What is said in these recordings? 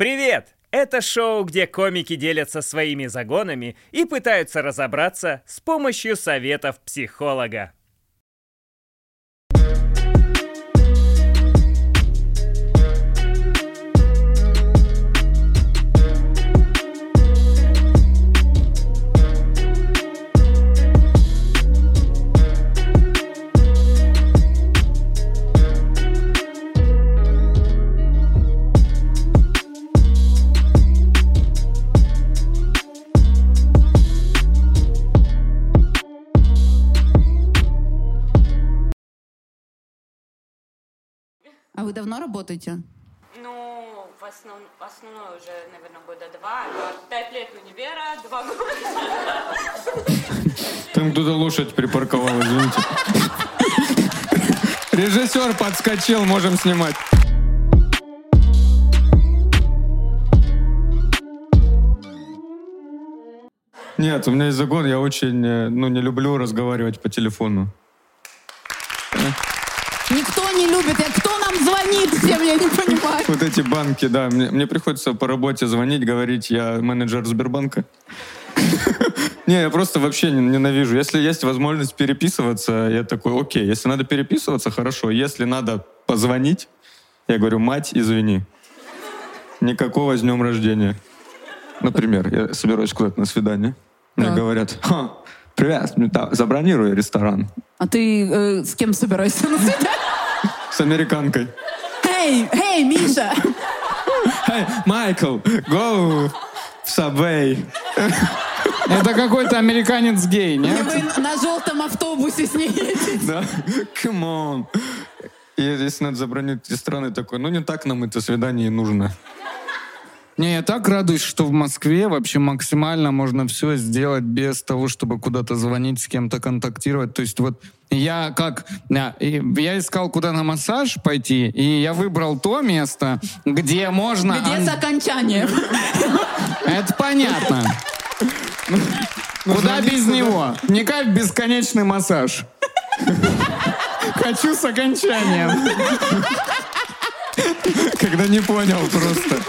Привет! Это шоу, где комики делятся своими загонами и пытаются разобраться с помощью советов психолога. Вы давно работаете? Ну, в, основ... в основном уже, наверное, года два. Пять лет универа, два года. Там туда лошадь припарковала, извините. Режиссер подскочил, можем снимать. Нет, у меня есть загон, я очень, э, ну, не люблю разговаривать по телефону. Никто не любит. Я- Кто нам звонит всем, я не понимаю. Вот эти банки, да, мне, мне приходится по работе звонить, говорить, я менеджер Сбербанка. Не, я просто вообще не- ненавижу. Если есть возможность переписываться, я такой, окей, если надо переписываться, хорошо. Если надо позвонить, я говорю, мать, извини. Никакого с днем рождения. Например, я собираюсь куда-то на свидание. Мне Так. говорят, «Ха, привет, забронируй ресторан. А ты э, с кем собираешься на свидание? С американкой. Эй, эй, Миша! Hey, Майкл, go в Subway. Это какой-то американец гей, И нет? вы на желтом автобусе с ней едете. Да, come on. И если надо забронить ресторан, я такой, ну не так нам это свидание и нужно. Не, я так радуюсь, что в Москве вообще максимально можно все сделать без того, чтобы куда-то звонить, с кем-то контактировать. То есть вот я как... Я, я искал, куда на массаж пойти, и я выбрал то место, где можно... Где ан- с окончанием? Это понятно. Куда без него? Не как бесконечный массаж. Хочу с окончанием. Когда не понял просто.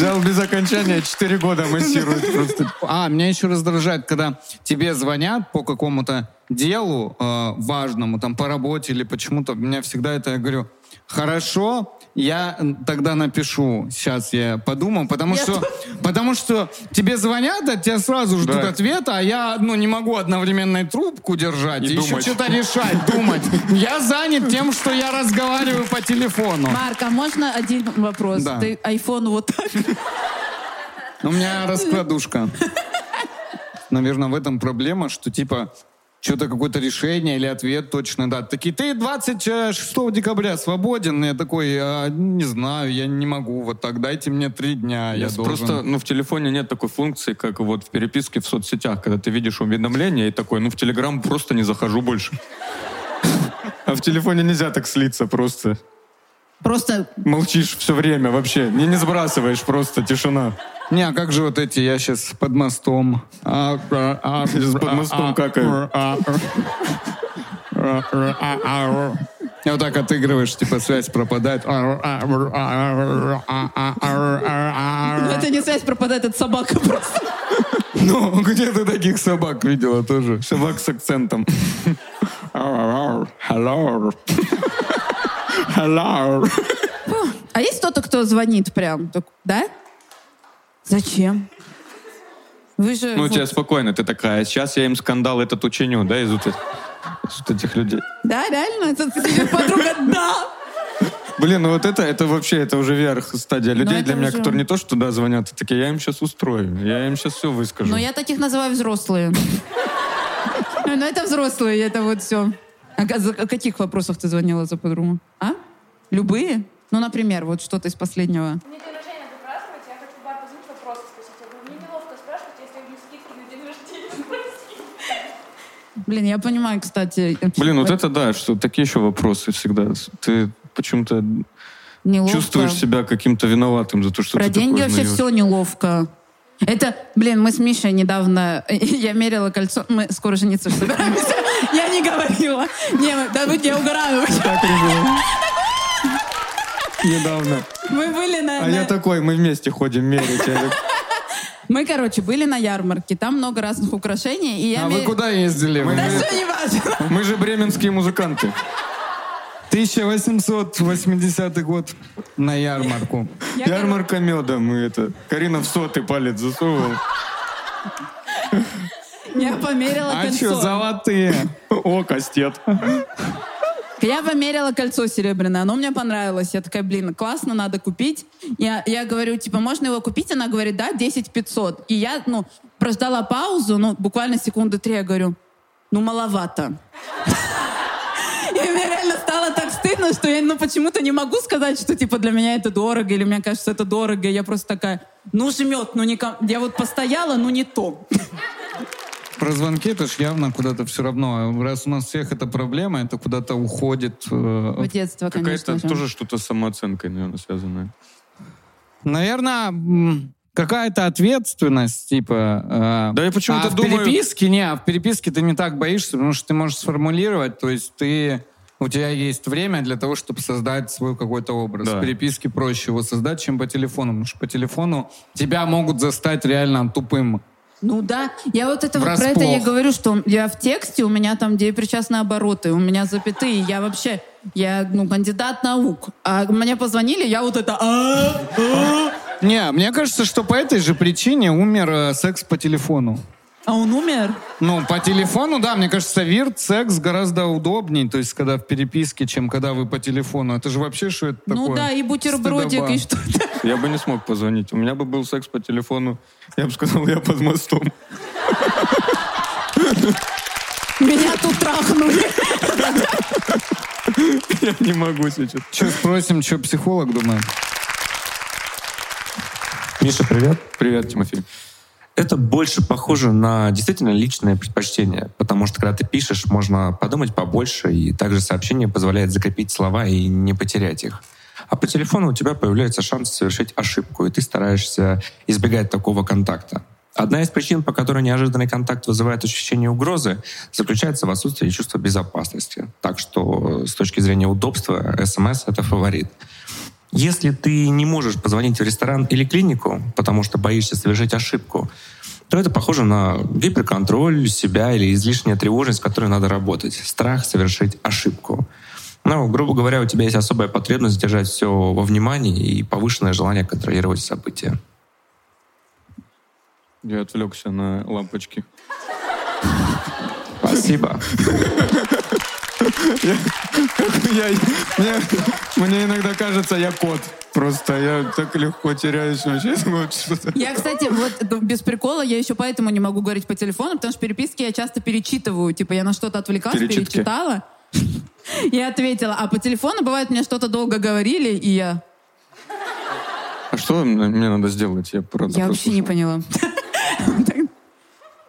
Взял без окончания, 4 года массирует просто. А, меня еще раздражает, когда тебе звонят по какому-то делу э, важному, там по работе или почему-то. Меня всегда это, я говорю, хорошо, я тогда напишу. Сейчас я подумаю, потому Я что, потому что тебе звонят, от тебя сразу ждут Да. ответа, а я ну, не могу одновременно и трубку держать, И и, еще что-то решать, думать. Я занят тем, что я разговариваю по телефону. Марк, а можно один вопрос? Да. Ты iPhone вот так? У меня раскладушка. Наверное, в этом проблема, что типа что-то какое-то решение или ответ точно, да. Такие, ты 26 декабря свободен? Я такой, «А, не знаю, я не могу вот так, дайте мне три дня, я, Я должен. Просто, ну, в телефоне нет такой функции, как вот в переписке в соцсетях, когда ты видишь уведомления и такой, ну, в Телеграм просто не захожу больше. А в телефоне нельзя так слиться просто. Просто Молчишь все время вообще, не, не сбрасываешь, просто тишина. Не, а как же вот эти, я сейчас под мостом. А, а, а, С под мостом а, какаю. а, а, а, а, а. И вот так отыгрываешь, типа связь пропадает. А, ну, это не связь пропадает, это собака просто. Ну, где ты таких собак видела тоже? Собак с акцентом. Hello. Hello. А есть кто-то, кто звонит прям? Да? Зачем? Вы же... Ну, вот- тебя спокойно, ты такая, сейчас я им скандал этот учиню, да, из вот этих, из этих людей. Да, реально? Это сидит подруга, да! Блин, ну вот это, это вообще, это уже верх стадия людей это для меня, уже- которые не то, что туда звонят, а такие, я им сейчас устрою, я им сейчас все выскажу. Но я таких называю взрослые. Ну, это взрослые, это вот все. А о каких вопросах ты звонила за подругу? А? Любые? Ну, например, вот что-то из последнего. Мне день рождения надо праздновать, я хочу в бар позвонить, вопросы спросить. Я говорю, мне неловко спрашивать, если я не скидки на день рождения спросить. Блин, я понимаю, кстати. Блин, вот это да, что такие еще вопросы всегда. Ты почему-то Неловко. чувствуешь себя каким-то виноватым за то, что Про ты деньги вообще все неловко. Это, блин, мы с Мишей недавно, я мерила кольцо, мы скоро жениться собираемся. Я не говорила. Не, да вы я угораю. Так, недавно. Мы были на... А я такой, мы вместе ходим мерить. Мы, короче, были на ярмарке. Там много разных украшений. И я А вы куда ездили? Да все не важно. Мы же бременские музыканты. 1880 год на ярмарку. Я, Ярмарка меда. Мы это... Карина в сотый палец засовывал. Я померила А что, золотые? О, кастет. Я померила кольцо серебряное, оно мне понравилось. Я такая, блин, классно, надо купить. Я, я говорю, типа, можно его купить? Она говорит, да, 10 500. И я, ну, прождала паузу, ну, буквально секунды три, я говорю, ну, маловато. И мне реально стало так стыдно, что я, ну, почему-то не могу сказать, что, типа, для меня это дорого, или мне кажется, это дорого. Я просто такая, ну, жмет, ну, не... Я вот постояла, ну, не то. Про звонки это ж явно куда-то все равно. Раз у нас всех это проблема, это куда-то уходит. э, В детство, конечно Какая-то же. тоже что-то с самооценкой, наверное, связанное. Наверное, какая-то ответственность, типа... э, Да я почему-то а в думаю- переписке, не, а в переписке ты не так боишься, потому что ты можешь сформулировать, то есть ты... У тебя есть время для того, чтобы создать свой какой-то образ. Да. В переписке проще его создать, чем по телефону, потому что по телефону тебя могут застать реально тупым. Ну да, я вот это вот про это я говорю, что я в тексте, у меня там деепричастные обороты, у меня запятые, я вообще, я, ну, кандидат наук. А мне позвонили, я вот это... «А, а». Не, мне кажется, что по этой же причине умер э, секс по телефону. А он умер? Ну, по телефону, да, мне кажется, вирт, секс гораздо удобнее, то есть, когда в переписке, чем когда вы по телефону. Это же вообще что это такое? Ну да, и бутербродик, Стыдоба. и что-то. Я бы не смог позвонить. У меня бы был секс по телефону. Я бы сказал, я под мостом. Меня тут трахнули. Я не могу сейчас. Че, спросим, что психолог думает? Миша, привет. Привет, Тимофей. Это больше похоже на действительно личное предпочтение, потому что когда ты пишешь, можно подумать побольше, и также сообщение позволяет закрепить слова и не потерять их. А по телефону у тебя появляется шанс совершить ошибку, и ты стараешься избегать такого контакта. Одна из причин, по которой неожиданный контакт вызывает ощущение угрозы, заключается в отсутствии чувства безопасности. Так что с точки зрения удобства СМС — это фаворит. Если ты не можешь позвонить в ресторан или клинику, потому что боишься совершить ошибку, то это похоже на гиперконтроль себя или излишняя тревожность, с которой надо работать. Страх совершить ошибку. Ну, грубо говоря, у тебя есть особая потребность держать все во внимании и повышенное желание контролировать события. Я отвлекся на лампочки. Спасибо. Я, мне, мне иногда кажется, я кот. Просто я так легко теряюсь вообще. Вот что-то. Я, кстати, вот ну, без прикола, я еще поэтому не могу говорить по телефону, потому что переписки я часто перечитываю. Типа я на что-то отвлекалась, Перечитки. перечитала. И ответила. А по телефону бывает, мне что-то долго говорили, и я... А что мне надо сделать? Я, правда Я вообще не поняла.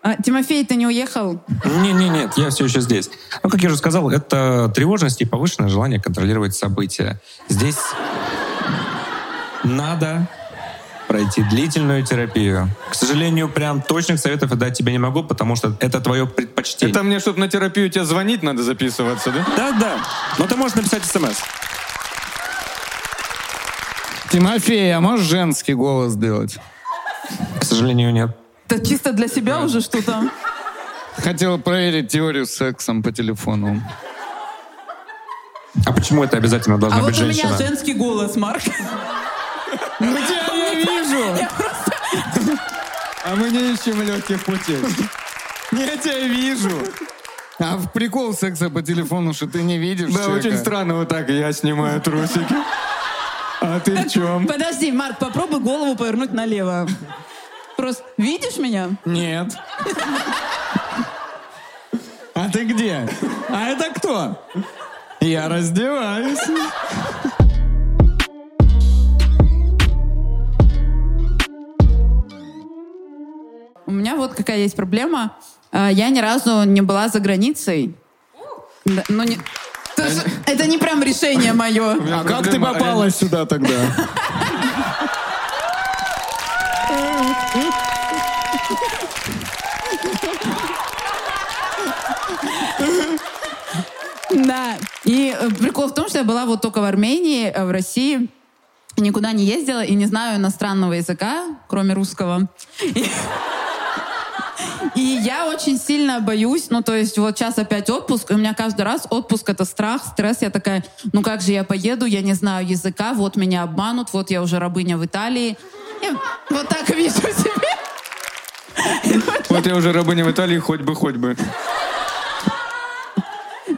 А, Тимофей, ты не уехал? Не, не, нет, я все еще здесь. Ну, как я уже сказал, это тревожность и повышенное желание контролировать события. Здесь надо пройти длительную терапию. К сожалению, прям точных советов я дать тебе не могу, потому что это твое предпочтение. Это мне, чтобы на терапию тебе звонить, надо записываться, да? Да, да. Но ты можешь написать смс. Тимофей, а можешь женский голос сделать? К сожалению, нет. Это чисто для себя уже что-то. Хотела проверить теорию с сексом по телефону. А почему это обязательно должна А быть вот у женщина? меня женский голос, Марк. Ну, тебя я вижу! А мы не ищем легких путей. Я тебя вижу! А в прикол секса по телефону, что ты не видишь Да, человека. очень странно вот так. Я снимаю трусики. А ты в чем? Подожди, Марк, попробуй голову повернуть налево. Просто видишь меня? Нет. А ты где? А это кто? Я раздеваюсь. У меня вот какая есть проблема. А, Я ни разу не была за границей. Да, ну, не- есть Это не прям решение мое. А как ты проблема, попала сюда тогда? Да. И э, прикол в том, что я была вот только в Армении, э, в России. никуда не ездила и не знаю иностранного языка, кроме русского. И, я очень сильно боюсь, ну, то есть вот сейчас опять отпуск, и у меня каждый раз отпуск — это страх, стресс. Я такая, ну как же я поеду, я не знаю языка, вот меня обманут, вот я уже рабыня в Италии. Я вот так вижу себе. Вот я уже рабыня в Италии, хоть бы, хоть бы.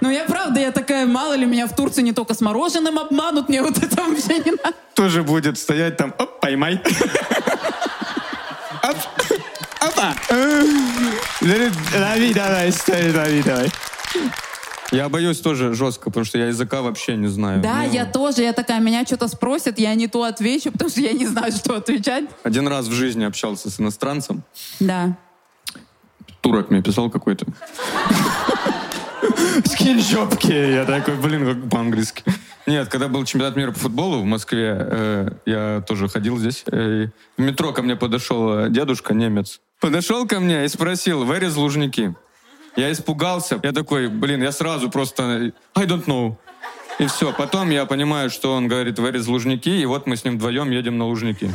Ну я правда, я такая, мало ли меня в Турции не только с мороженым обманут, мне вот это вообще не надо. Тоже будет стоять там, оп, поймай. Оп, Опа. Лови давай, стой, лови давай. Я боюсь тоже жестко, потому что я языка вообще не знаю. Да, Ну, я тоже, я такая, меня что-то спросят, я не то отвечу, потому что я не знаю, что отвечать. Один раз в жизни общался с иностранцем. Да. Турок мне писал какой-то. Скинь шопки. Я такой, блин, как по-английски. Нет, когда был чемпионат мира по футболу в Москве, э, я тоже ходил здесь. э, в метро ко мне подошел э, дедушка, немец. Подошел ко мне и спросил, where is Лужники? Я испугался. Я такой, блин, я сразу просто, I don't know. И все. Потом я понимаю, что он говорит, where is Лужники? И вот мы с ним вдвоем едем на Лужники.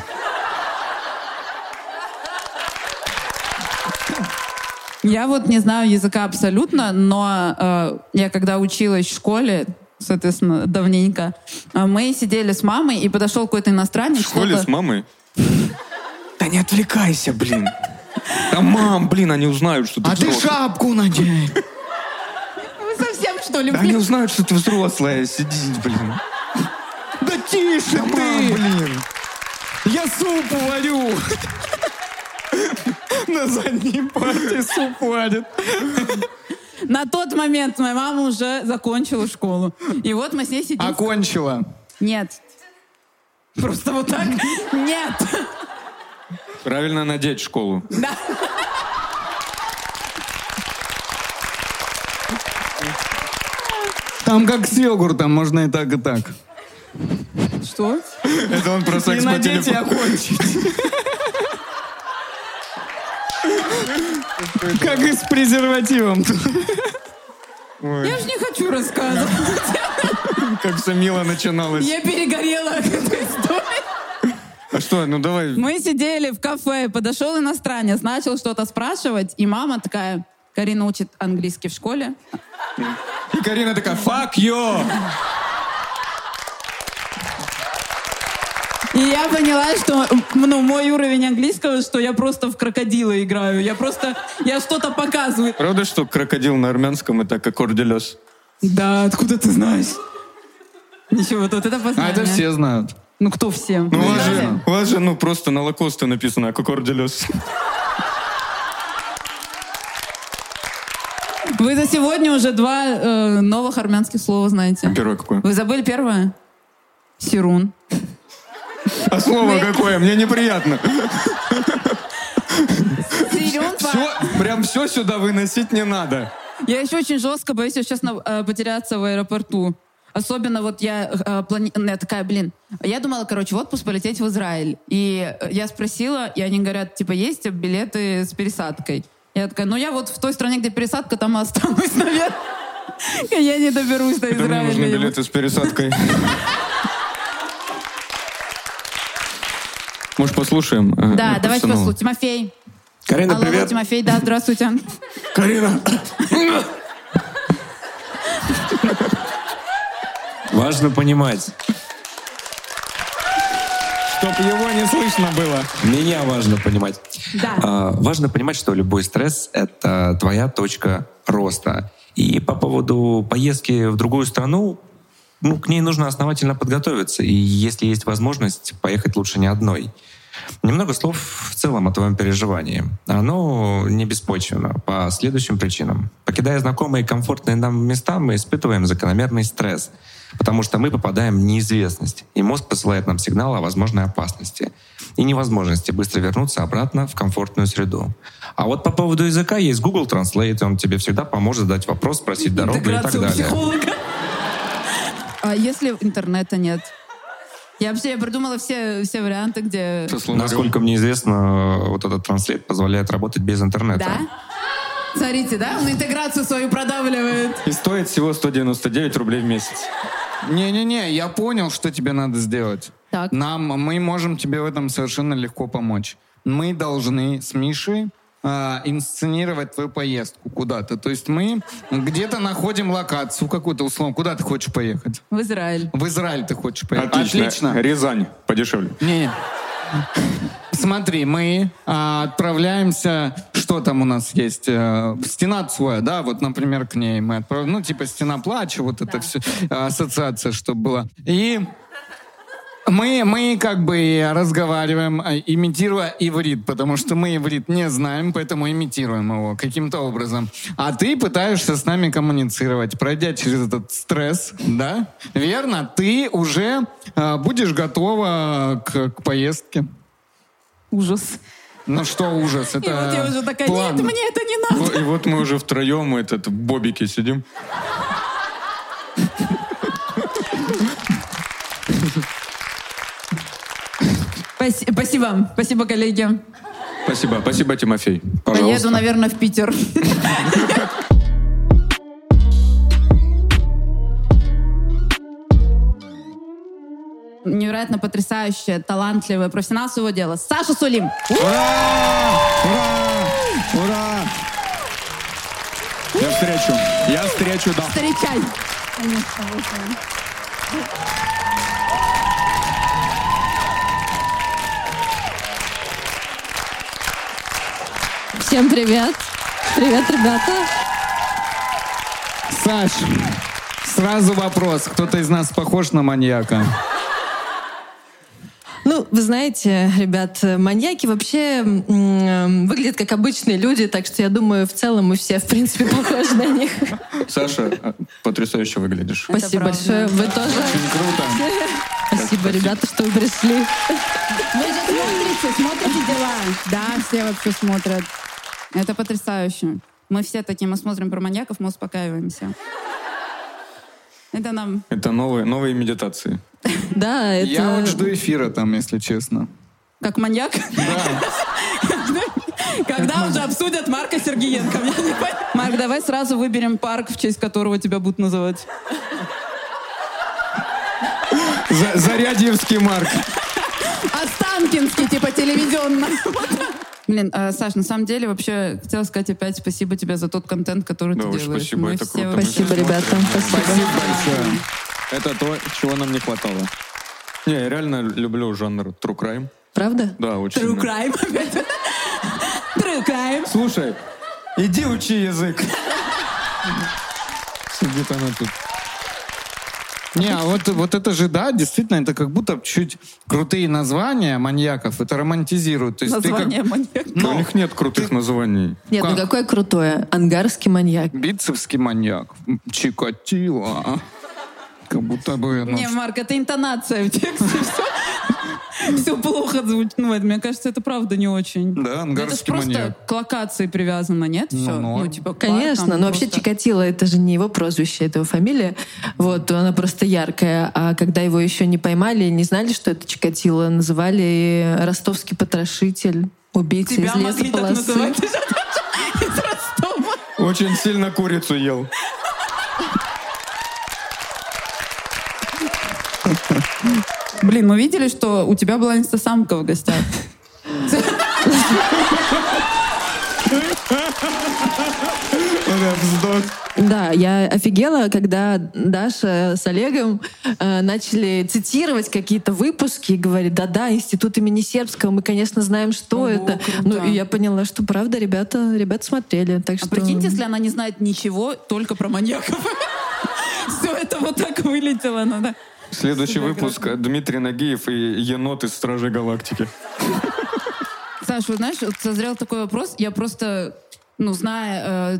Я вот не знаю языка абсолютно, но э, я когда училась в школе, соответственно, давненько, э, мы сидели с мамой, и подошел какой-то иностранец. В школе с мамой? Да не отвлекайся, блин. Да мам, блин, они узнают, что ты А ты шапку надень. Вы совсем что ли, Да они блин? узнают, что ты взрослая. Сиди, блин. Да тише Мам, ты. блин. Я суп варю. На задней парте суп варит. На тот момент моя мама уже закончила школу. И вот мы с ней сидим. Окончила. Нет. Просто вот так? Нет. Правильно надеть школу. Да. Там как с йогуртом, можно и так, и так. Что? Это он про секс по надеть, и телефону. окончить. Как и с презервативом. Я же не хочу рассказывать. Как все мило начиналось. Я перегорела от этой истории. А что, ну давай. Мы сидели в кафе, подошел иностранец, начал что-то спрашивать, и мама такая, Карина учит английский в школе. И Карина такая, fuck you. И я поняла, что ну, мой уровень английского, что я просто в крокодила играю. Я просто, я что-то показываю. Правда, что крокодил на армянском это как орделес? Да, откуда ты знаешь? Ничего, вот это А познание. это все знают. Ну кто все? Ну, у вас же, у вас же, ну, просто на лакосте написано, как орделес. Вы за сегодня уже два э, новых армянских слова знаете. Первое какое? Вы забыли первое? Сирун. А слово Вы- какое? Мне неприятно. Сирун. Все, прям все сюда выносить не надо. Я еще очень жестко боюсь сейчас на- э, потеряться в аэропорту. Особенно вот я, э, плани- ну, я такая, блин, я думала, короче, в отпуск полететь в Израиль. И э, я спросила, и они говорят, типа, есть билеты с пересадкой? Я такая, ну я вот в той стране, где пересадка, там и останусь, наверное. Я не доберусь до Это мне нужны Израиля. билеты с пересадкой. Может, послушаем? э, Да, давайте персонала? послушаем. Тимофей. Карина, Алло, привет. Тимофей, да, здравствуйте. Карина. Важно понимать. Чтоб его не слышно было. Меня важно понимать. Да. А, важно понимать, что любой стресс — это твоя точка роста. И по поводу поездки в другую страну, ну, к ней нужно основательно подготовиться. И если есть возможность, поехать лучше не одной. Немного слов в целом о твоем переживании. Оно не беспочвенно по следующим причинам. Покидая знакомые и комфортные нам места, мы испытываем закономерный стресс, потому что мы попадаем в неизвестность, и мозг посылает нам сигнал о возможной опасности и невозможности быстро вернуться обратно в комфортную среду. А вот по поводу языка есть Google Translate, он тебе всегда поможет задать вопрос, спросить дорогу и так Интеграцию далее. психолога. А если интернета нет? Я вообще я придумала все, все варианты, где... Насколько мне известно, вот этот транслейт позволяет работать без интернета. Да? Смотрите, да? Он интеграцию свою продавливает. И стоит всего 199 рублей в месяц. Не-не-не, я понял, что тебе надо сделать. Так. Нам, мы можем тебе в этом совершенно легко помочь. Мы должны с Мишей а, инсценировать твою поездку куда-то. То есть мы где-то находим локацию какую-то условно. Куда ты хочешь поехать? В Израиль. В Израиль ты хочешь поехать? Отлично. Рязань. Подешевле. Не. Смотри, мы а, отправляемся, что там у нас есть, э, стена Цоя, да, вот, например, к ней мы отправляем, ну, типа стена плача, вот это все, ассоциация, чтобы была. И мы, мы как бы разговариваем, а, имитируя иврит, потому что мы иврит не знаем, поэтому имитируем его каким-то образом. А ты пытаешься с нами коммуницировать, пройдя через этот стресс, да? Верно? Ты уже а, будешь готова к, к поездке. Ужас. Ну что ужас, это И вот я уже такая, план. нет, мне это не надо. И вот мы уже втроем, этот, в бобике сидим. Спаси- Спасибо. Спасибо, коллеги. Спасибо. Спасибо, Тимофей. Поеду, Пожалуйста. наверное, в Питер. Невероятно потрясающая, талантливая, профессионал своего дела. Саша Сулим. Ура! Ура! Я встречу. Я встречу, да. Встречай. Конечно. Всем привет. Привет, ребята. Саш, сразу вопрос. Кто-то из нас похож на маньяка? Вы знаете, ребят, маньяки вообще м, выглядят как обычные люди, так что я думаю, в целом мы все, в принципе, похожи на них. Саша, а, потрясающе выглядишь. Спасибо правда. большое. Вы тоже. Очень круто. Спасибо, ребята, что вы пришли. Вы же смотрите, смотрите дела. Да, все вообще смотрят. Это потрясающе. Мы все такие, мы смотрим про маньяков, мы успокаиваемся. Это нам... Это новые, новые медитации. Да, это... Я вот жду эфира там, если честно. Как маньяк? Когда уже обсудят Марка Сергеенко? Понимаю. Марк, давай сразу выберем парк, в честь которого тебя будут называть. За- Зарядьевский Марк. Останкинский, типа телевизионно. Блин, а, Саш, на самом деле вообще хотела сказать опять спасибо тебе за тот контент, который Да, ты делаешь. спасибо, Мы это все круто. Спасибо, ребята. Спасибо. Спасибо большое. Это то, чего нам не хватало. Не, я реально люблю жанр true crime. Правда? Да, очень. True crime опять. True crime. Слушай, иди учи язык. Сидит она тут. Не, а вот, вот это же, да, действительно, это как будто чуть крутые названия маньяков, это романтизирует. То есть ты Название как маньяка. Но у них нет крутых названий. Нет, ну Как? какое крутое. Ангарский маньяк. бицепский маньяк, Чикатило? Как будто бы... ну, Не, Марк, это интонация в тексте. Все, все плохо звучит. Ну, это, мне кажется, это правда не очень. Да, Это ж ангарский просто маньяк. к локации привязано, нет? Все. норм. Ну, типа, парк Конечно, но вообще просто- Чикатило это же не его прозвище, это его фамилия. Вот, она просто яркая. А когда его еще не поймали, не знали, что это Чикатило, называли ростовский потрошитель, убийца Тебя из могли так лесополосы. называть. Из Ростова. Очень сильно курицу ел. Блин, мы видели, что у тебя была инстасамка в гостях. Да, я офигела, когда Даша с Олегом э, начали цитировать какие-то выпуски и говорит, да-да, институт имени Сербского, мы, конечно, знаем, что Ого, это. круто. Ну, и я поняла, что правда, ребята, ребята смотрели. Так А что... прикиньте, если она не знает ничего, только про маньяков. Все это вот так вылетело. ну да. Следующий выпуск. Дмитрий Нагиев и енот из Стражей Галактики. Саш, вот знаешь, вот созрел такой вопрос. Я просто, ну, зная э,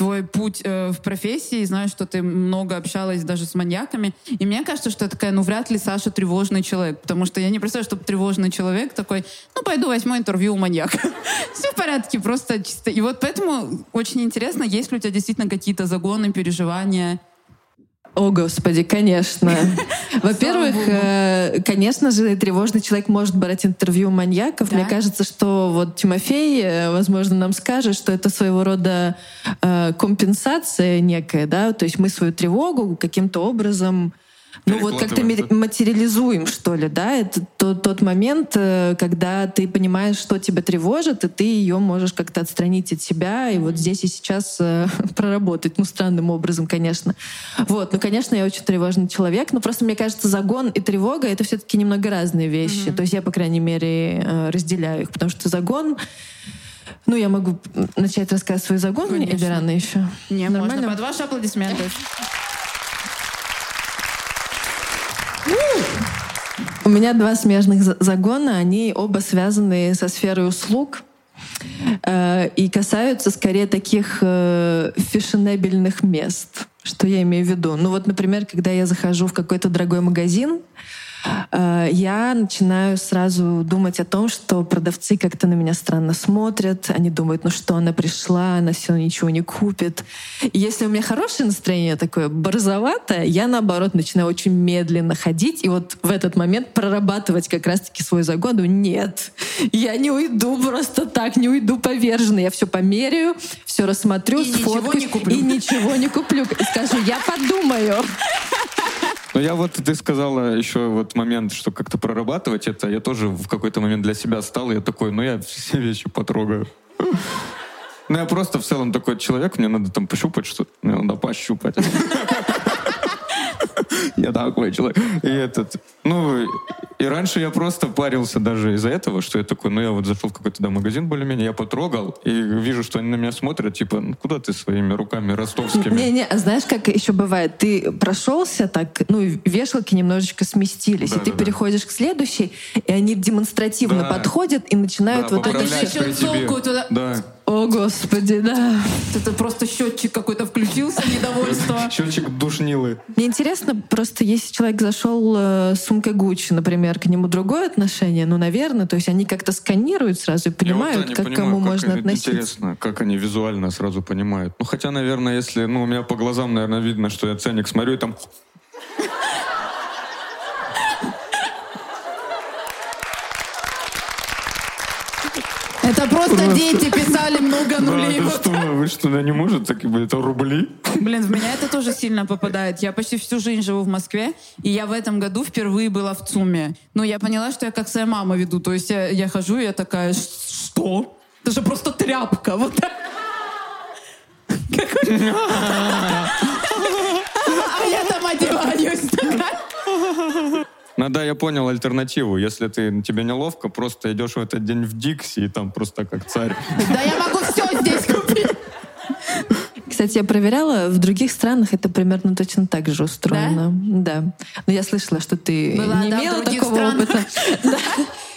твой путь э, в профессии, знаю, что ты много общалась даже с маньяками, и мне кажется, что я такая, ну, вряд ли Саша тревожный человек, потому что я не представляю, чтобы тревожный человек такой, ну, пойду возьму интервью у маньяка. Все в порядке, просто чисто. И вот поэтому очень интересно, есть ли у тебя действительно какие-то загоны, переживания, О, Господи, конечно. Во-первых, э, конечно же, тревожный человек может брать интервью маньяков. Да. Мне кажется, что вот Тимофей, э, возможно, нам скажет, что это своего рода э, компенсация некая, да, то есть мы свою тревогу каким-то образом Ну вот как-то материализуем, что ли, да? Это тот, тот момент, э, когда ты понимаешь, что тебя тревожит, и ты ее можешь как-то отстранить от себя, и вот здесь и сейчас э, проработать. Ну, странным образом, конечно. Вот, ну, конечно, я очень тревожный человек, но просто мне кажется, загон и тревога — это все таки немного разные вещи. То есть я, по крайней мере, э, разделяю их, потому что загон ну, я могу начать рассказывать свой загон Конечно. или рано еще? Не, Нормально? можно под ваши аплодисменты. У меня два смежных за- загона, они оба связаны со сферой услуг э, и касаются скорее таких э, фешенебельных мест. Что я имею в виду? Ну вот, например, когда я захожу в какой-то дорогой магазин, я начинаю сразу думать о том, что продавцы как-то на меня странно смотрят. Они думают, ну что, она пришла, она все ничего не купит. И если у меня хорошее настроение такое борзоватое, я наоборот начинаю очень медленно ходить и вот в этот момент прорабатывать как раз-таки свой загон. Думаю, Нет, я не уйду просто так, не уйду поверженно. Я все померяю, все рассмотрю, И ничего сфоткаюсь не куплю. и ничего не куплю. И скажу, я подумаю. Ну, я вот, ты сказала еще вот момент, что как-то прорабатывать это. Я тоже в какой-то момент для себя стал, я такой, ну, я все вещи потрогаю. Ну, я просто в целом такой человек, мне надо там пощупать что-то. Мне надо пощупать. Я такой человек. И этот, ну, и раньше я просто парился даже из-за этого, что я такой, ну, я вот зашел в какой-то да, магазин более-менее, я потрогал, и вижу, что они на меня смотрят, типа, ну, куда ты своими руками ростовскими? Не-не, а знаешь, как еще бывает? Ты прошелся так, ну, и вешалки немножечко сместились, и ты Да-да-да. переходишь к следующей, и они демонстративно Да. подходят и начинают Да, вот Они еще цокают туда. Да. О, господи, да. Это просто счетчик какой-то включился, недовольство. Счетчик душнилы. Мне интересно, просто если человек зашел э, с сумкой Гуччи, например, к нему другое отношение, ну, наверное, то есть они как-то сканируют сразу и Я вот, понимают, да, не как понимаю, кому как можно относиться. Интересно, как они визуально сразу понимают. Ну, хотя, наверное, если... Ну, у меня по глазам, наверное, видно, что я ценник смотрю, и там... Это просто дети писали много нулей. вы что, не может, так бы это рубли? Блин, в меня это тоже сильно попадает. Я почти всю жизнь живу в Москве, и я в этом году впервые была в ЦУМе. Ну, я поняла, что я как своя мама веду. То есть я, хожу, и я такая, «Ш- что? Это же просто тряпка. Вот так. А я там одеваюсь. такая. Ну да, я понял альтернативу. Если ты тебе неловко, просто идешь в этот день в Дикси, и там просто как царь. Да я могу все здесь купить. Кстати, я проверяла, в других странах это примерно точно так же устроено. Да. Но я слышала, что ты Была, не да, имела такого странах. опыта. Да.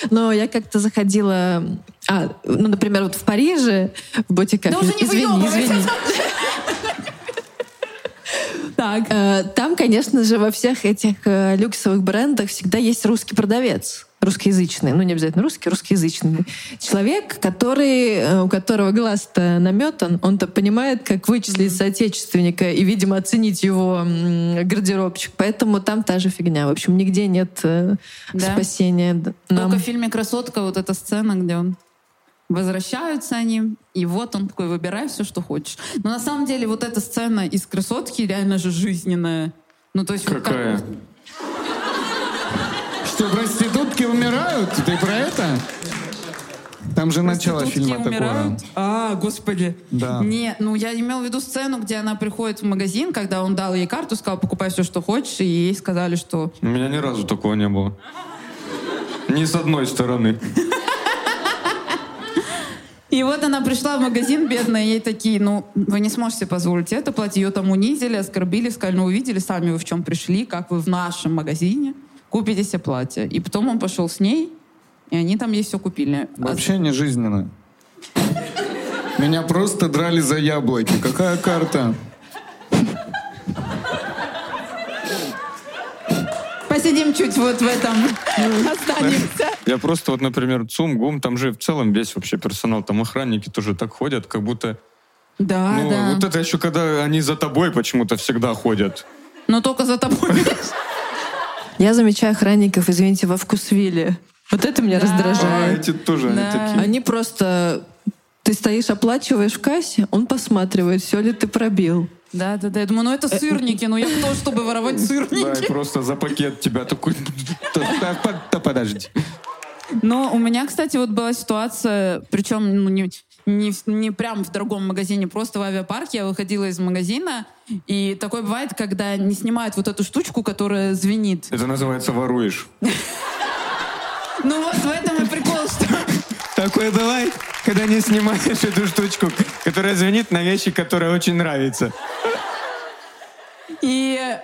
Но я как-то заходила... А, ну, например, вот в Париже, в бутиках... Да уже не извини, извини. Так. э, Там, конечно же, во всех этих э, люксовых брендах всегда есть русский продавец. Русскоязычный, ну не обязательно русский, русскоязычный человек, который, э, у которого глаз-то наметан, он-то понимает, как вычислить соотечественника и, видимо, оценить его гардеробчик. Поэтому там та же фигня. В общем, нигде нет Да? спасения нам. Только в фильме «Красотка» вот эта сцена, где он возвращаются они, и вот он такой, выбирай все, что хочешь. Но на самом деле вот эта сцена из «Красотки» реально же жизненная. Ну, то есть... как- Какая? Что, проститутки умирают? Ты про это? Там же начало фильма такое. умирают. А, господи. Да. Не, ну я имел в виду сцену, где она приходит в магазин, когда он дал ей карту, сказал, покупай все, что хочешь, и ей сказали, что... У меня ни разу такого не было. Ни с одной стороны. И вот она пришла в магазин, бедная, ей такие, ну, вы не сможете позволить это платье. Ее там унизили, оскорбили, сказали, ну, увидели сами вы в чем пришли, как вы в нашем магазине купите себе платье. И потом он пошел с ней, и они там ей все купили. Вообще не жизненно. Меня просто драли за яблоки. Какая карта? Посидим чуть вот в этом, останемся. Я просто вот, например, ЦУМ, ГУМ, там же в целом весь вообще персонал, там охранники тоже так ходят, как будто... Да, ну, да. вот это еще когда они за тобой почему-то всегда ходят. Но только за тобой. Я замечаю охранников, извините, во вкусвилле. Вот это меня Да. А раздражает. эти тоже, они Да. такие... Они просто... Ты стоишь, оплачиваешь в кассе, он посматривает, все ли ты пробил. Да, да, да. Я думаю, ну это сырники, ну я кто, чтобы воровать Да, и сырники? просто за пакет тебя такой... Да, да, да, подожди. Но у меня, кстати, вот была ситуация, причем ну, не, не, не прям в дорогом магазине, просто в авиапарке. Я выходила из магазина, и такое бывает, когда не снимают вот эту штучку, которая звенит. Это называется воруешь. Ну вот в этом и прикол, что... Такое бывает, когда не снимаешь эту штучку, которая звенит на вещи, которая очень нравится. И,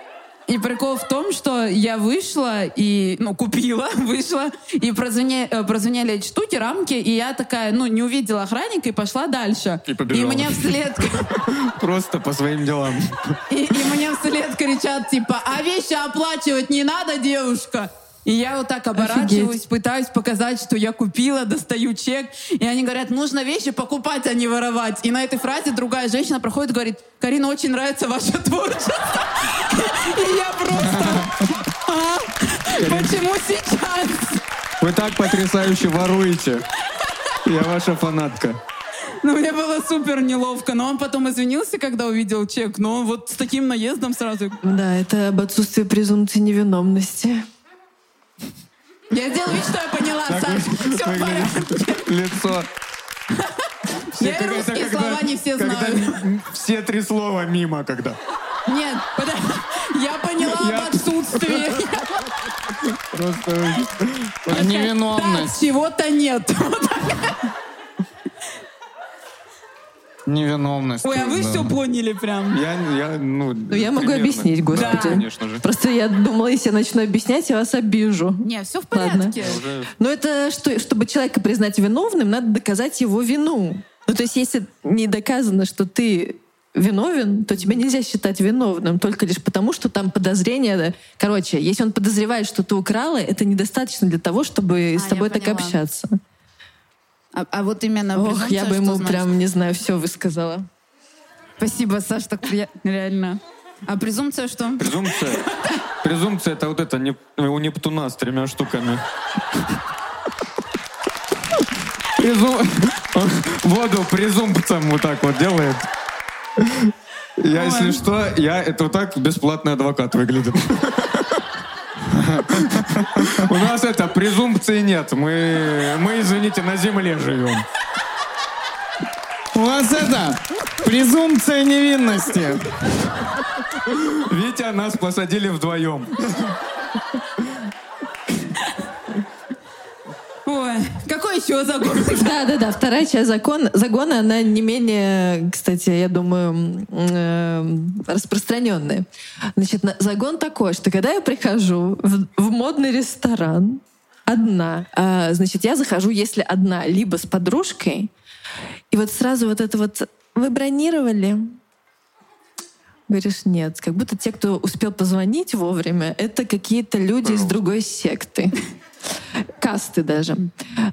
и прикол в том, что я вышла и, ну, купила, вышла, и прозвоня- э, прозвенели эти штуки, рамки, и я такая, ну, не увидела охранника и пошла дальше. И побежала. мне вслед, Просто по своим делам. и, и мне вслед кричат, типа, а вещи оплачивать не надо, девушка? И я вот так оборачиваюсь, пытаюсь показать, что я купила, достаю чек. И они говорят, нужно вещи покупать, а не воровать. И на этой фразе другая женщина проходит и говорит, Карина, очень нравится ваше творчество. И я просто... «А? Почему сейчас? Вы так потрясающе воруете. Я ваша фанатка. Ну, мне было супер неловко. Но он потом извинился, когда увидел чек. Но вот с таким наездом сразу... Да, это об отсутствии презумпции невиновности. Я сделала вид, что я поняла, Саш. Все в порядке. Лицо. Я и русские когда- слова не все когда знаю. Все три слова мимо, когда. Нет, подожди. я поняла Я- об отсутствии. Просто... Так, Невиновность. чего-то нет. Невиновность. Ой, а вы да. все поняли прям. Я, я, ну... Ну, я могу примерно. объяснить, господи. Да, конечно же. Просто я думала, если я начну объяснять, я вас обижу. Не, все в Ладно. порядке. Уже Но это что, чтобы человека признать виновным, надо доказать его вину. Ну, то есть, если не доказано, что ты виновен, то тебя нельзя считать виновным только лишь потому, что там подозрение. Короче, если он подозревает, что ты украла, это недостаточно для того, чтобы с А, тобой я так поняла. общаться. А, а вот именно Ох, я бы ему значит? прям, не знаю, все высказала. Спасибо, Саш, так приятно, реально. А презумпция что? Презумпция. Презумпция это вот это не- у Нептуна с тремя штуками. Презум- Воду презумпцем вот так вот делает. Я, если что, я это вот так бесплатный адвокат выглядит. У нас это презумпции нет. Мы, мы, извините, на земле живем. У вас это презумпция невинности. Витя, нас посадили вдвоем. Ой, какой еще загон? Да, да, да. Вторая часть закон, загона, она не менее, кстати, я думаю, э, распространенная. Значит, на- загон такой, что когда я прихожу в, в модный ресторан одна, а, значит, я захожу, если одна, либо с подружкой, и вот сразу вот это вот вы бронировали? Говоришь, нет. Как будто те, кто успел позвонить вовремя, это какие-то люди из другой секты. Касты даже.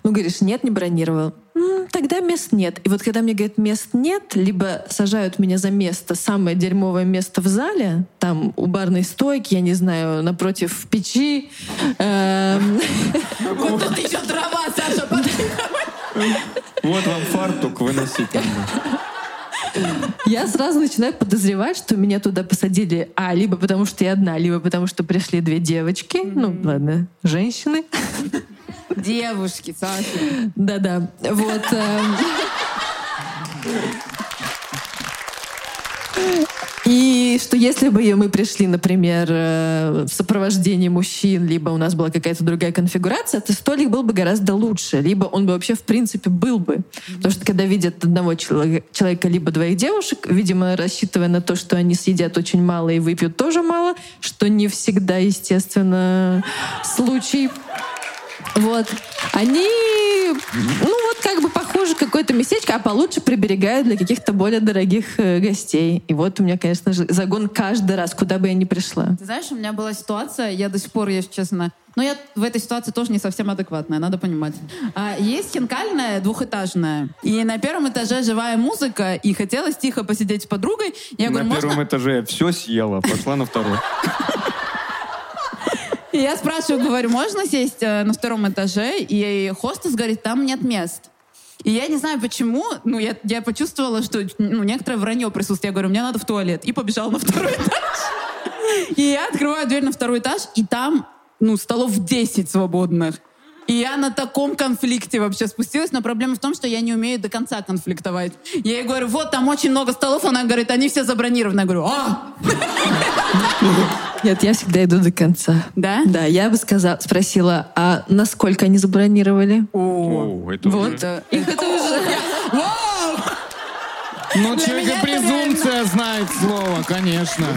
Ну, говоришь, нет, не бронировал. «М, тогда мест нет. И вот когда мне говорят, мест нет, либо сажают меня за место, самое дерьмовое место в зале, там у барной стойки, я не знаю, напротив печи, эм, Будто ты еще дрова, Саша, Вот вам фартук выносить. Я сразу начинаю подозревать, что меня туда посадили, а, либо потому что я одна, либо потому что пришли две девочки, ну, ладно, женщины. Девушки, Саша. Да-да, вот. эм. И что если бы мы пришли, например, э, в сопровождении мужчин, либо у нас была какая-то другая конфигурация, то столик был бы гораздо лучше, либо он бы вообще в принципе был бы. Потому что когда видят одного чело- человека, либо двоих девушек, видимо, рассчитывая на то, что они съедят очень мало и выпьют тоже мало, что не всегда, естественно, случай. Вот. Они, ну вот как бы похоже какое-то местечко, а получше приберегают для каких-то более дорогих э, гостей. И вот у меня, конечно же, загон каждый раз, куда бы я ни пришла. Ты знаешь, у меня была ситуация, я до сих пор, если честно, но я в этой ситуации тоже не совсем адекватная, надо понимать. А, есть хинкальная двухэтажная, и на первом этаже живая музыка, и хотелось тихо посидеть с подругой. Я говорю, На можно... первом этаже я все съела, пошла на второй. Я спрашиваю, говорю, можно сесть э, на втором этаже? И хостес говорит, там нет мест. И я не знаю почему, ну, я, я почувствовала, что ну, некоторое вранье присутствует. Я говорю, мне надо в туалет. И побежала на второй этаж. И я открываю дверь на второй этаж, и там, ну, столов 10 свободных. И я на таком конфликте вообще спустилась, но проблема в том, что я не умею до конца конфликтовать. Я ей говорю, вот там очень много столов, она говорит, они все забронированы. Я говорю, а! Нет, я всегда иду до конца. Да? Да, я бы сказала, спросила, а насколько они забронировали? О, это Вот. Их это уже... Ну, человека презумпция знает слово, конечно.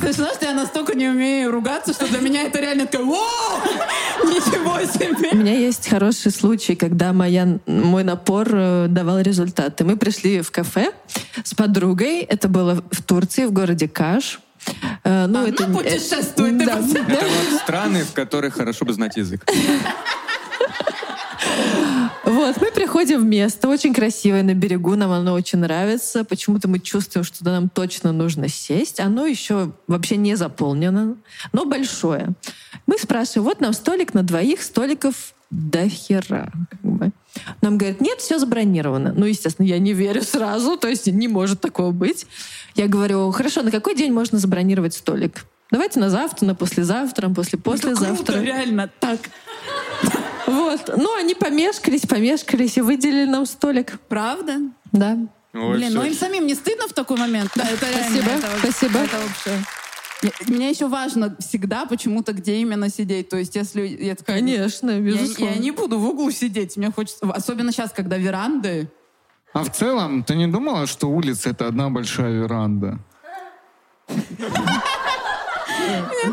Ты знаешь, что я настолько не умею ругаться, что для меня это реально такое, «Воу! Ничего У себе! меня есть хороший случай, когда моя, мой напор э, давал результаты. Мы пришли в кафе с подругой. Это было в Турции, в городе Каш. Э, Ну, Она это, э, путешествует, ты да. Это вот страны, в которых хорошо бы знать язык. Вот, мы приходим в место, очень красивое на берегу, нам оно очень нравится. Почему-то мы чувствуем, что туда нам точно нужно сесть. Оно еще вообще не заполнено, но большое. Мы спрашиваем, вот нам столик на двоих, столиков до хера. как бы. Нам говорят, нет, все забронировано. Ну, естественно, я не верю сразу, то есть не может такого быть. Я говорю, хорошо, на какой день можно забронировать столик? Давайте на завтра, на послезавтра, на Это после-послезавтра. круто, реально, так. Вот. Ну, они помешкались, помешкались и выделили нам столик. Правда? Да. Ой, Блин, ну им самим не стыдно в такой момент? Да, это реально. Спасибо, это вообще- спасибо. Это вообще... Я- Мне еще важно всегда почему-то, где именно сидеть. То есть, если я такая, Конечно, я, безусловно. я не буду в углу сидеть. Мне хочется, особенно сейчас, когда веранды. А в целом, ты не думала, что улица — это одна большая веранда? Мне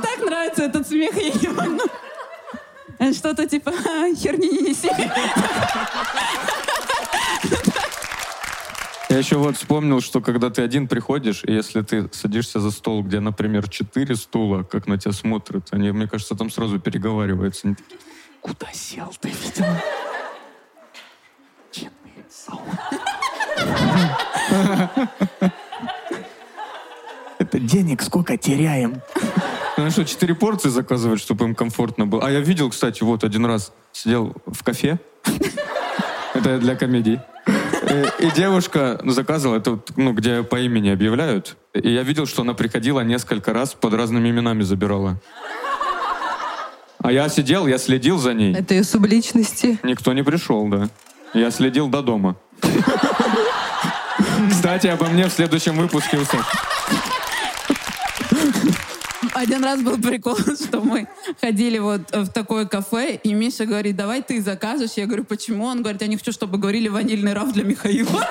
так нравится этот смех, я не могу. Что-то типа «А, херни не неси. Я еще вот вспомнил, что когда ты один приходишь, и если ты садишься за стол, где, например, четыре стула, как на тебя смотрят, они, мне кажется, там сразу переговариваются. Они такие, Куда сел ты, видимо? Это денег сколько теряем? Ну что, четыре порции заказывать, чтобы им комфортно было. А я видел, кстати, вот один раз сидел в кафе. Это для комедий. И, девушка заказывала, это вот, ну, где по имени объявляют. И я видел, что она приходила несколько раз, под разными именами забирала. А я сидел, я следил за ней. Это ее субличности. Никто не пришел, да. Я следил до дома. Кстати, обо мне в следующем выпуске усак. Один раз был прикол, что мы ходили вот в такое кафе, и Миша говорит, давай ты закажешь. Я говорю, почему? Он говорит, я не хочу, чтобы говорили ванильный раф для Михаила.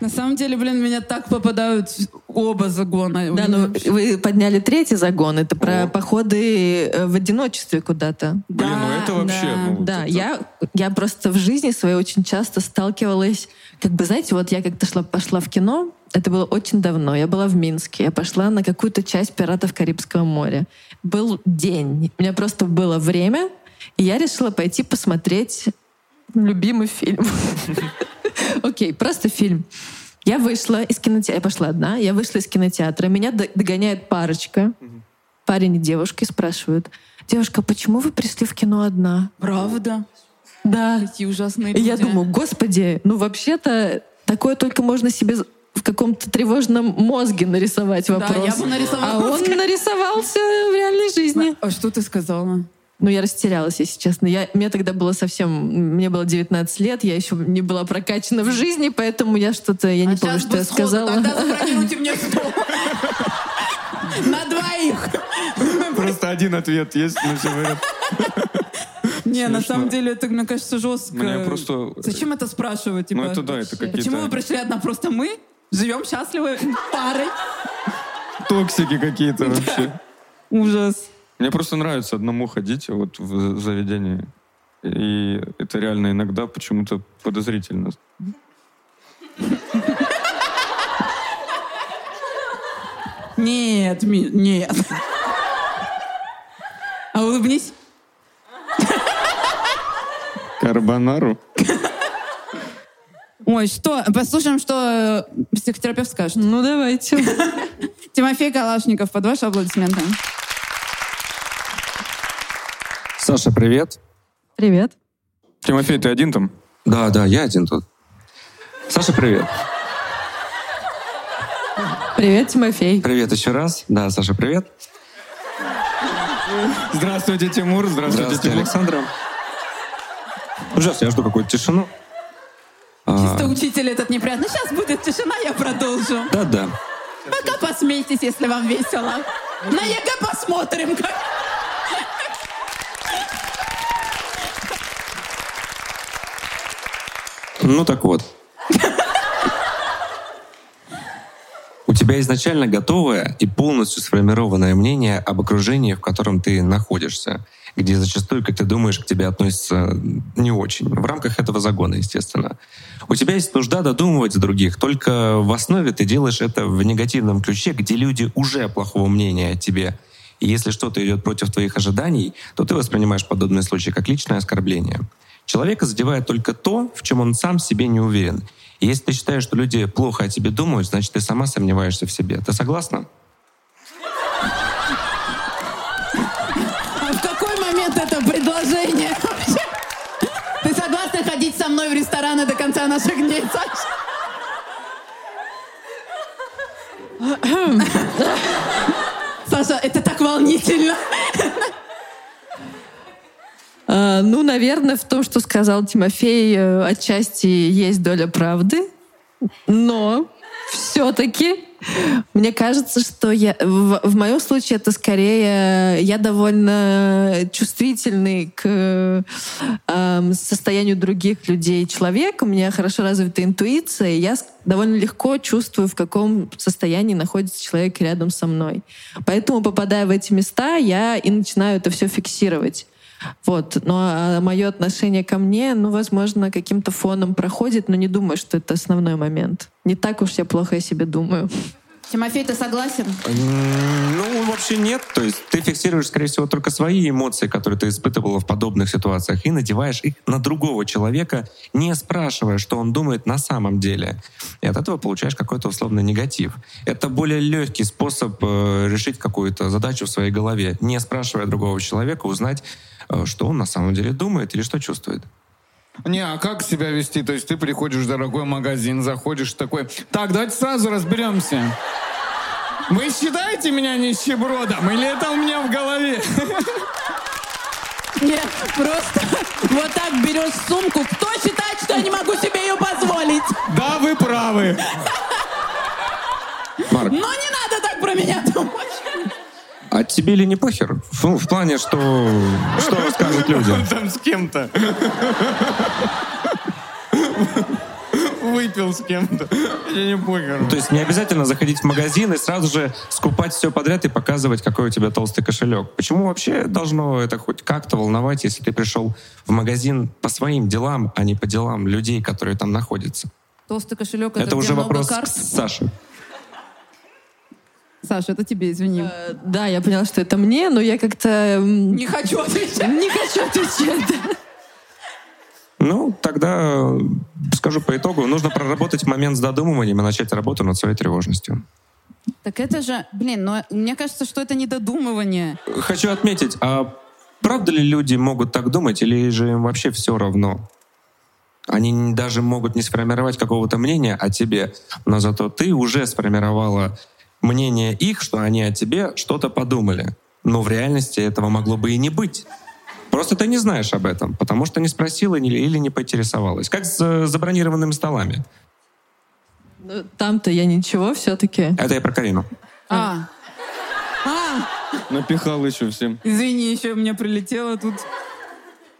На самом деле, блин, меня так попадают оба загона. Да, Блин, ну вы подняли третий загон. Это про О. походы э, в одиночестве куда-то. Блин, ну это вообще... да, ну, вот Да, это- я, я просто в жизни своей очень часто сталкивалась, как бы, знаете, вот я как-то шла, пошла в кино, это было очень давно, я была в Минске, я пошла на какую-то часть «Пиратов Карибского моря». Был день, у меня просто было время, и я решила пойти посмотреть любимый фильм. Окей, просто фильм. Я вышла из кинотеатра, я пошла одна, я вышла из кинотеатра, меня догоняет парочка, парень и девушка, и спрашивают, девушка, почему вы пришли в кино одна? Правда? Да. Такие ужасные И люди. я думаю, господи, ну вообще-то такое только можно себе в каком-то тревожном мозге нарисовать Да, вопрос. я бы нарисовала а он мозг. нарисовался в реальной жизни. А что ты сказала? Ну, я растерялась, если честно. Я, мне тогда было совсем... Мне было 19 лет, я еще не была прокачана в жизни, поэтому я что-то... Я не А помню, щас что я сходу, сказала. Тогда забронируйте мне стол. На двоих. Просто один ответ есть, но все. Не, на Смешно. самом деле это, мне кажется, жестко. Мне просто- Зачем это спрашивать? Типа, Ну это да, это какие-то Почему вы пришли одна? Просто мы живем счастливой парой. токсики какие-то вообще. Ужас. Мне просто нравится одному ходить вот в заведение. И это реально иногда почему-то подозрительно. Нет, Ми- нет. А улыбнись. Карбонару? Ой, что? Послушаем, что э, психотерапевт скажет. Ну, давайте. Тимофей Калашников, под ваши аплодисменты. Саша, привет. Привет. Тимофей, ты один там? Да, да, я один тут. Саша, привет. Привет, Тимофей. Привет еще раз. Да, Саша, привет. Здравствуйте, Тимур. Здравствуйте, Здравствуйте, Тимур. Александра. Ну, сейчас я жду какую-то тишину. Чисто учитель этот неприятно. Сейчас будет тишина, я продолжу. Да-да. Пока посмейтесь, если вам весело. На ЕГЭ посмотрим. Как... Ну так вот. У тебя изначально готовое и полностью сформированное мнение об окружении, в котором ты находишься, где зачастую, как ты думаешь, к тебе относятся не очень. В рамках этого загона, естественно. У тебя есть нужда додумывать других, только в основе ты делаешь это в негативном ключе, где люди уже плохого мнения о тебе. И если что-то идет против твоих ожиданий, то ты воспринимаешь подобные случаи как личное оскорбление. Человека задевает только то, в чем он сам себе не уверен. И если ты считаешь, что люди плохо о тебе думают, значит, ты сама сомневаешься в себе. Ты согласна? А в какой момент это предложение? вообще? Ты согласна ходить со мной в рестораны до конца наших дней, Саша? Саша, это так волнительно. А, ну, наверное, в том, что сказал Тимофей, э, отчасти есть доля правды, но все-таки мне кажется, что я, в, в моем случае это скорее я довольно чувствительный к эм, состоянию других людей человек. У меня хорошо развита интуиция, и я довольно легко чувствую, в каком состоянии находится человек рядом со мной. Поэтому, попадая в эти места, я и начинаю это все фиксировать. Вот. Но мое отношение ко мне, ну, возможно, каким-то фоном проходит, но не думаю, что это основной момент. Не так уж я плохо о себе думаю. Тимофей, ты согласен? Ну, вообще нет. То есть ты фиксируешь, скорее всего, только свои эмоции, которые ты испытывала в подобных ситуациях, и надеваешь их на другого человека, не спрашивая, что он думает на самом деле. И от этого получаешь какой-то условный негатив. Это более легкий способ э, решить какую-то задачу в своей голове, не спрашивая другого человека, узнать, что он на самом деле думает или что чувствует. Не, а как себя вести? То есть ты приходишь в дорогой магазин, заходишь такой, так, давайте сразу разберемся. Вы считаете меня нищебродом или это у меня в голове? Нет, просто вот так берешь сумку. Кто считает, что я не могу себе ее позволить? Да, вы правы. Марк, Но не надо так про меня думать. Тебе ли не похер? В, в плане, что, что скажут люди? Там с кем-то. Выпил с кем-то. Я не похер. То есть не обязательно заходить в магазин и сразу же скупать все подряд и показывать, какой у тебя толстый кошелек. Почему вообще должно это хоть как-то волновать, если ты пришел в магазин по своим делам, а не по делам людей, которые там находятся? Толстый кошелек это, Это, уже вопрос карт. к Саше. Саша, это тебе, извини. Э, Да, я поняла, что это мне, но я как-то Не хочу отвечать. не хочу отвечать. Ну, тогда э, скажу по итогу. Нужно проработать момент с додумыванием и начать работу над своей тревожностью. Так это же, блин, но мне кажется, что это не додумывание. Хочу отметить, а правда ли люди могут так думать, или же им вообще все равно? Они даже могут не сформировать какого-то мнения о тебе, но зато ты уже сформировала мнение их, что они о тебе что-то подумали. Но в реальности этого могло бы и не быть. Просто ты не знаешь об этом, потому что не спросила или или не поинтересовалась. Как с э, забронированными столами. Ну, Там-то я ничего все-таки. Это я про Карину. А. А, Напихал еще всем. извини, еще мне прилетело тут.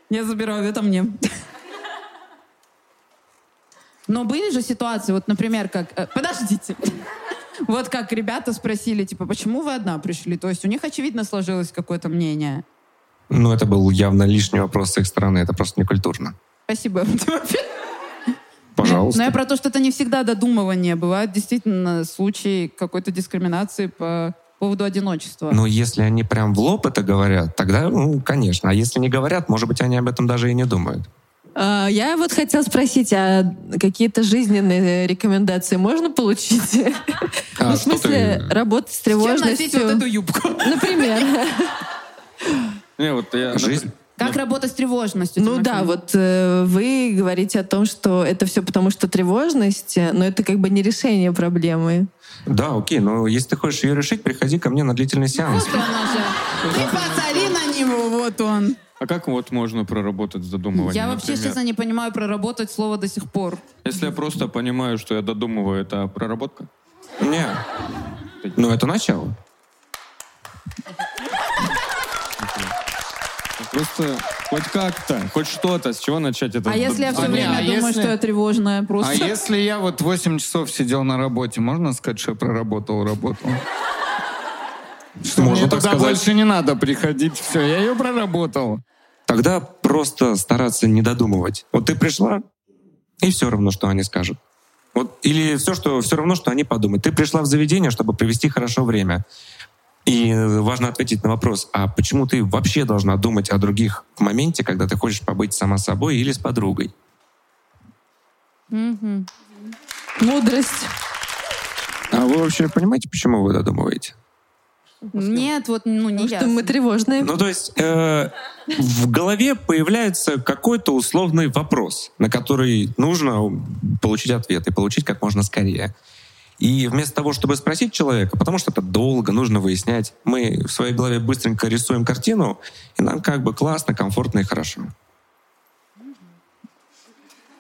Я забираю, это мне. Но были же ситуации, вот, например, как... э, подождите. Вот как ребята спросили, типа, почему вы одна пришли? То есть у них, очевидно, сложилось какое-то мнение. Ну, это был явно лишний вопрос с их стороны, это просто некультурно. Спасибо. Пожалуйста. Но я про то, что это не всегда додумывание. Бывают действительно случаи какой-то дискриминации по поводу одиночества. Но если они прям в лоб это говорят, тогда, ну, конечно. А если не говорят, может быть, они об этом даже и не думают. А, Я вот хотела спросить, а какие-то жизненные рекомендации можно получить? А Ну, в смысле, ты- работать с Чем носить вот эту тревожностью. юбку? Например. Не, вот я... Жизнь? Как работать с тревожностью? Ну да, Тимофей? вот э, вы говорите о том, что это все потому, что тревожность, э, но это как бы не решение проблемы. Да, окей, но если ты хочешь ее решить, приходи ко мне на длительный сеанс. Вот она же. Ты посмотри на него, вот он. А как вот можно проработать с додумыванием, Я вообще, например? честно, не понимаю проработать слово до сих пор. Если я просто понимаю, что я додумываю, это проработка? Не. Ну, это начало. Просто хоть как-то, хоть что-то, с чего начать это? А если я все А время а думаю, если- что я тревожная А просто? если я вот 8 часов сидел на работе, можно сказать, что я проработал работу? Что Можно мне так туда сказать. больше не надо приходить, все, я ее проработал. Тогда просто стараться не додумывать. Вот ты пришла, и все равно, что они скажут. Вот, или все, что, все равно, что они подумают. Ты пришла в заведение, чтобы провести хорошо время. И важно ответить на вопрос, а почему ты вообще должна думать о других в моменте, когда ты хочешь побыть сама собой или с подругой? Мудрость. А вы вообще понимаете, почему вы додумываете? Нет, вот, ну, не Потому что ясно. мы тревожные. Ну, то есть э, в голове появляется какой-то условный вопрос, на который нужно получить ответ и получить как можно скорее. И вместо того, чтобы спросить человека, потому что это долго, нужно выяснять, мы в своей голове быстренько рисуем картину, и нам как бы классно, комфортно и хорошо.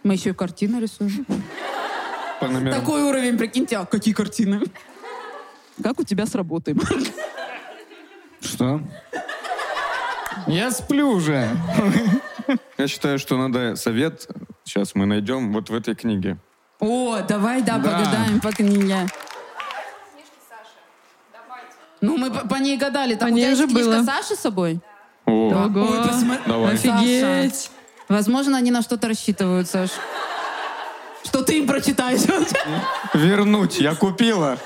Мы еще и картины рисуем. Такой уровень, прикиньте, а какие картины? Как у тебя с работой? Что? Я сплю уже. Я считаю, что надо совет, сейчас мы найдем вот в этой книге. О, давай, да, Да. погадаем по книге. Ну, мы по, по ней гадали. Там По у тебя ней есть же книжка было. Саши с собой? О, Ой, посмотри. давай. Офигеть. Возможно, они на что-то рассчитывают, Саш. Что ты им прочитаешь? Вернуть, я купила.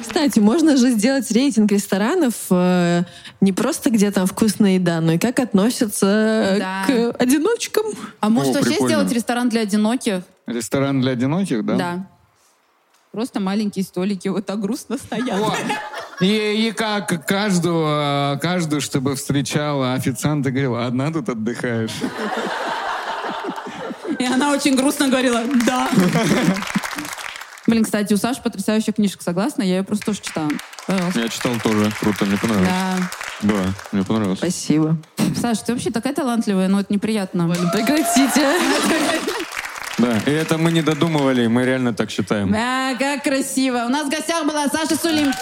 Кстати, можно же сделать рейтинг ресторанов э, не просто где там вкусная еда, но и как относятся Да. к одиночкам. А может О, вообще прикольно. сделать ресторан для одиноких? Ресторан для одиноких, да? Да. Просто маленькие столики вот так грустно стоят. О, И, и как каждую, каждую, чтобы встречала официант и говорила, одна тут отдыхаешь. И она очень грустно говорила «да». Блин, кстати, у Саши потрясающая книжка, согласна? Я ее просто тоже читала. Пожалуйста. Я читал тоже, круто, мне понравилось. Да. Да, мне понравилось. Спасибо. Саш, ты вообще такая талантливая, но это неприятно. Прекратите. Да, и это мы не додумывали, мы реально так считаем. Да, как красиво. У нас в гостях была Саша Сулим.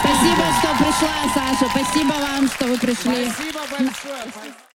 Спасибо, что пришла, Саша. Спасибо вам, что вы пришли. Спасибо большое.